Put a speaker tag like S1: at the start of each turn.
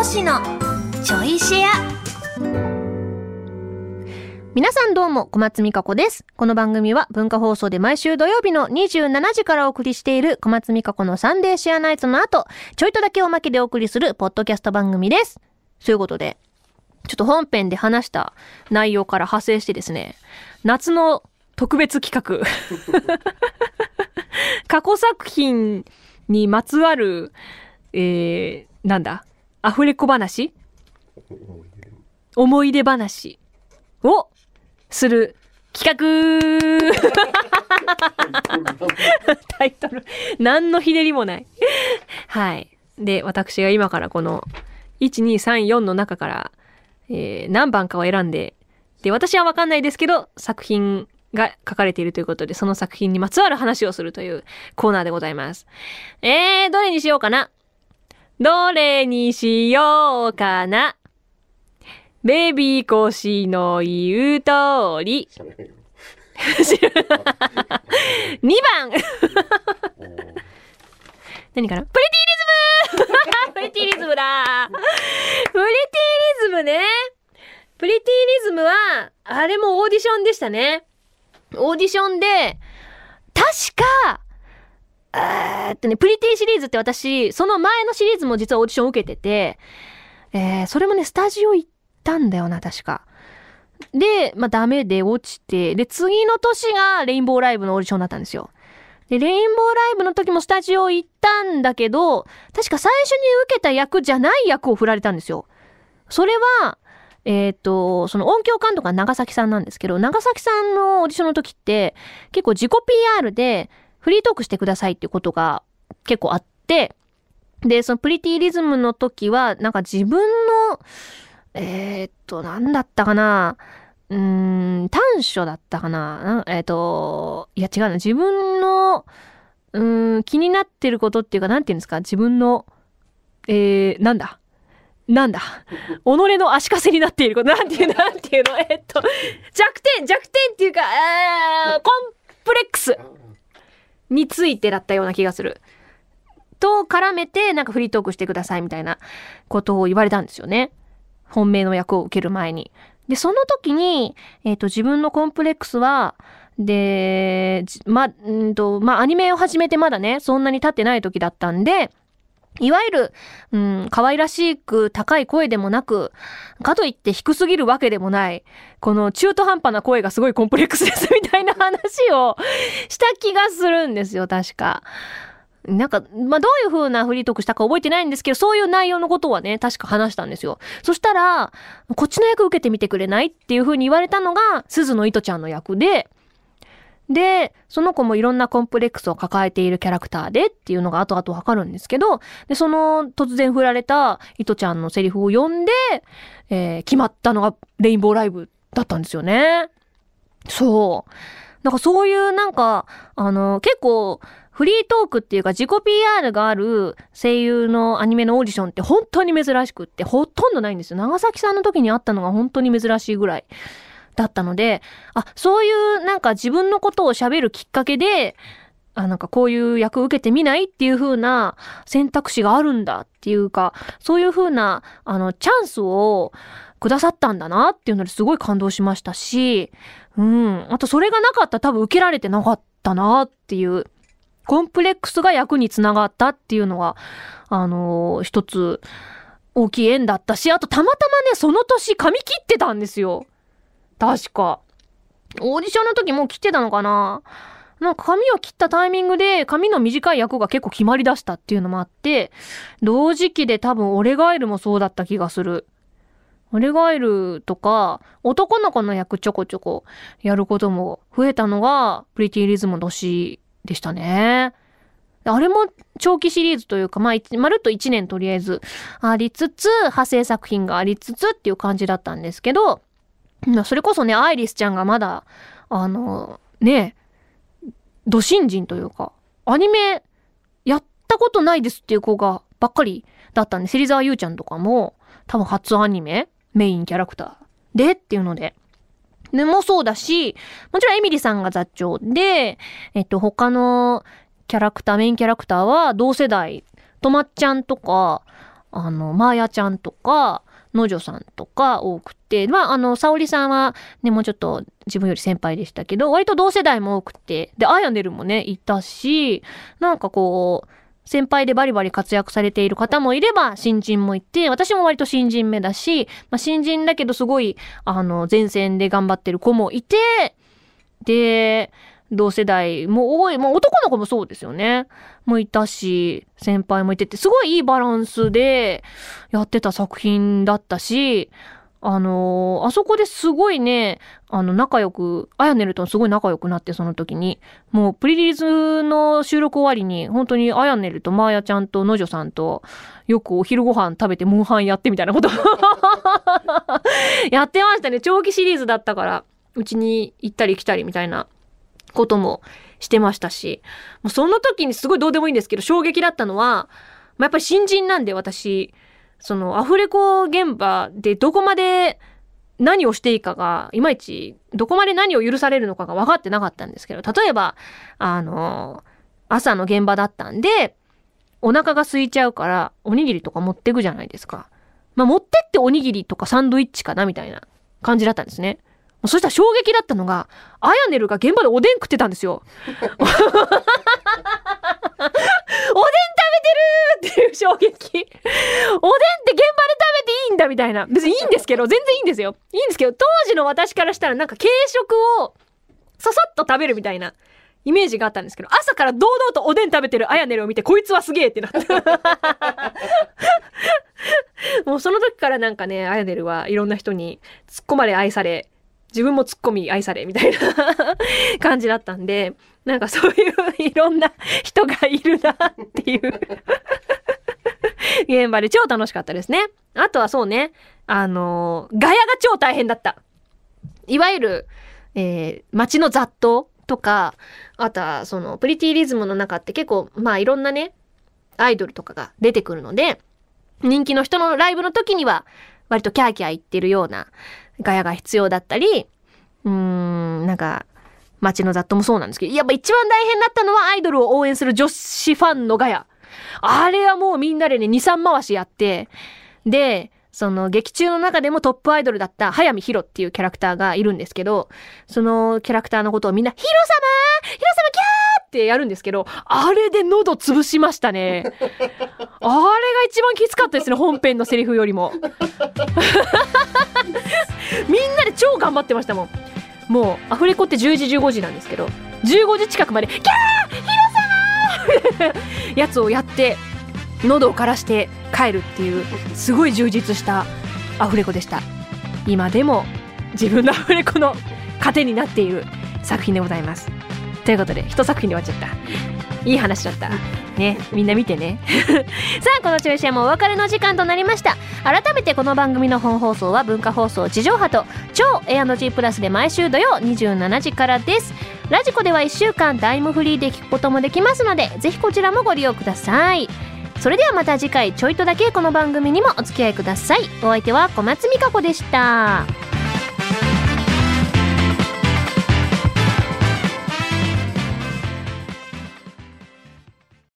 S1: 講師のちょいシェア
S2: 皆さんどうも、小松美香子です。この番組は文化放送で毎週土曜日の27時からお送りしている小松美香子のサンデーシェアナイツの後、ちょいとだけおまけでお送りするポッドキャスト番組です。そういうことで、ちょっと本編で話した内容から派生してですね、夏の特別企画、過去作品にまつわる、えー、なんだ、アフレコ話思い出話をする企画 タイトル。何のひねりもない。はい。で、私が今からこの、1、2、3、4の中から、えー何番かを選んで、で、私はわかんないですけど、作品が書かれているということで、その作品にまつわる話をするというコーナーでございます。えー、どれにしようかな？どれにしようかな？ベビーコシの言う通り。2番何かな？プリティリズム プリティリズムだプリティリズムね。プリティリズムは、あれもオーディションでしたね。オーディションで、確か、えっとね、プリティシリーズって私、その前のシリーズも実はオーディションを受けてて、えー、それもね、スタジオ行ったんだよな、確か。で、まあ、ダメで落ちて、で、次の年がレインボーライブのオーディションだったんですよ。で、レインボーライブの時もスタジオ行ったんだけど、確か最初に受けた役じゃない役を振られたんですよ。それは、えっ、と、その音響監督が長崎さんなんですけど、長崎さんのオーディションの時って、結構自己 PR でフリートークしてくださいっていうことが結構あって、で、そのプリティリズムの時は、なんか自分の、えーっと、なんだったかなうーん、短所だったかなえーっと、いや違うな。自分の、うん、気になってることっていうか、なんていうんですか自分の、えー、なんだなんだ己の足かせになっていること。なんていう、なんていうのえーっと、弱点弱点っていうか、えー、コンプレックスについてだったような気がする。と絡めて、なんかフリートークしてくださいみたいなことを言われたんですよね。本命の役を受ける前に。で、その時に、えっ、と、自分のコンプレックスは、で、ま、んと、まあ、アニメを始めてまだね、そんなに経ってない時だったんで、いわゆる、うん、可愛らしく高い声でもなく、かといって低すぎるわけでもない、この中途半端な声がすごいコンプレックスですみたいな話をした気がするんですよ、確か。なんか、まあ、どういう風なフリートークしたか覚えてないんですけど、そういう内容のことはね、確か話したんですよ。そしたら、こっちの役受けてみてくれないっていう風に言われたのが、鈴野糸ちゃんの役で、で、その子もいろんなコンプレックスを抱えているキャラクターでっていうのが後々わかるんですけど、で、その突然振られた糸ちゃんのセリフを読んで、えー決まったのがレインボーライブだったんですよね。そう。なんかそういうなんか、あの、結構、フリートークっていうか自己 PR がある声優のアニメのオーディションって本当に珍しくってほとんどないんですよ。長崎さんの時にあったのが本当に珍しいぐらいだったので、あ、そういうなんか自分のことを喋るきっかけで、あ、なんかこういう役受けてみないっていう風な選択肢があるんだっていうか、そういう風な、あの、チャンスをくださったんだなっていうのですごい感動しましたし、うん。あとそれがなかったら多分受けられてなかったなっていう、コンプレックスが役につながったっていうのが、あのー一つ大きい縁だったし、あとたまたまね、その年髪切ってたんですよ。確か。オーディションの時もう切ってたのかな？なんか髪を切ったタイミングで髪の短い役が結構決まりだしたっていうのもあって、同時期で多分オレガエルもそうだった気がする。オレガエルとか、男の子の役ちょこちょこやることも増えたのが、プリティリズムの年でしたね。あれも長期シリーズというか、まあ、まるっと1年とりあえずありつつ、派生作品がありつつっていう感じだったんですけど、それこそね、アイリスちゃんがまだ、あの、ね、ド新人というか、アニメやったことないですっていう子がばっかりだったんで、芹沢優ちゃんとかも、多分初アニメメインキャラクターでっていうので、でもそうだし、もちろんエミリさんが座長で、えっと、他のキャラクター、メインキャラクターは同世代、とまっちゃんとか、あの、マーヤちゃんとか、のじょさんとか多くて、まあ、あの、沙織さんはね、もうちょっと自分より先輩でしたけど、割と同世代も多くて、で、アヤネルもね、いたし、なんかこう、先輩でバリバリ活躍されている方もいれば、新人もいて、私も割と新人目だし、まあ、新人だけどすごい、あの、前線で頑張ってる子もいて、で、同世代も多い、もう男の子もそうですよね。もいたし、先輩もいてって、すごいいいバランスでやってた作品だったし、あのー、あそこですごいね、あの、仲良く、あやねるとすごい仲良くなって、その時に。もう、プリリーズの収録終わりに、本当にあやねるとまーやちゃんとのじょさんと、よくお昼ご飯食べてモンハンやってみたいなこと やってましたね。長期シリーズだったから、うちに行ったり来たりみたいなこともしてましたし、もうその時にすごいどうでもいいんですけど、衝撃だったのは、まあ、やっぱり新人なんで私、そのアフレコ現場でどこまで何をしていいかが、いまいちどこまで何を許されるのかが分かってなかったんですけど、例えば、あの、朝の現場だったんで、お腹が空いちゃうから、おにぎりとか持ってくじゃないですか。まあ、持ってっておにぎりとかサンドイッチかなみたいな感じだったんですね。そしたら衝撃だったのが、アヤネルが現場でおでん食ってたんですよ。おでん食べてるっていう衝撃。おでんって現場で食べていいんだみたいな。別にいいんですけど、全然いいんですよ。いいんですけど、当時の私からしたらなんか軽食をささっと食べるみたいなイメージがあったんですけど、朝から堂々とおでん食べてるアヤネルを見て、こいつはすげえってなった。もうその時からなんかね、アヤネルはいろんな人に突っ込まれ愛され、自分もツッコミ愛されみたいな 感じだったんで、なんかそういういろんな人がいるなっていう 現場で超楽しかったですね。あとはそうね、あの、ガヤが超大変だった。いわゆる、えー、街の雑踏とか、あとはそのプリティリズムの中って結構、まあいろんなね、アイドルとかが出てくるので、人気の人のライブの時には割とキャーキャー言ってるようなガヤが必要だったり、うーん、なんか、街の雑踏もそうなんですけど、やっぱ一番大変だったのはアイドルを応援する女子ファンのガヤ。あれはもうみんなでね、2、3回しやって、で、その劇中の中でもトップアイドルだった早見ヒロっていうキャラクターがいるんですけど、そのキャラクターのことをみんな、ヒロ様ヒロ様キャってやるんですけど、あれで喉潰しましたね。あれが一番きつかったですね、本編のセリフよりも。みんなで超頑張ってましたもん。もう、アフレコって10時15時なんですけど、15時近くまで、キャーヒロ様 やつをやって、喉を枯らして帰るっていう、すごい充実したアフレコでした。今でも自分のアフレコの糧になっている作品でございます。ということで、一作品で終わっちゃった。いい話だった。ね、みんな見てね。さあ、この中止はもうお別れの時間となりました。改めてこの番組の本放送は文化放送地上波と超 A&G プラスで毎週土曜27時からです。ラジコでは1週間タイムフリーで聞くこともできますので、ぜひこちらもご利用ください。それではまた次回ちょいとだけこの番組にもお付き合いください。お相手は小松美香子でした。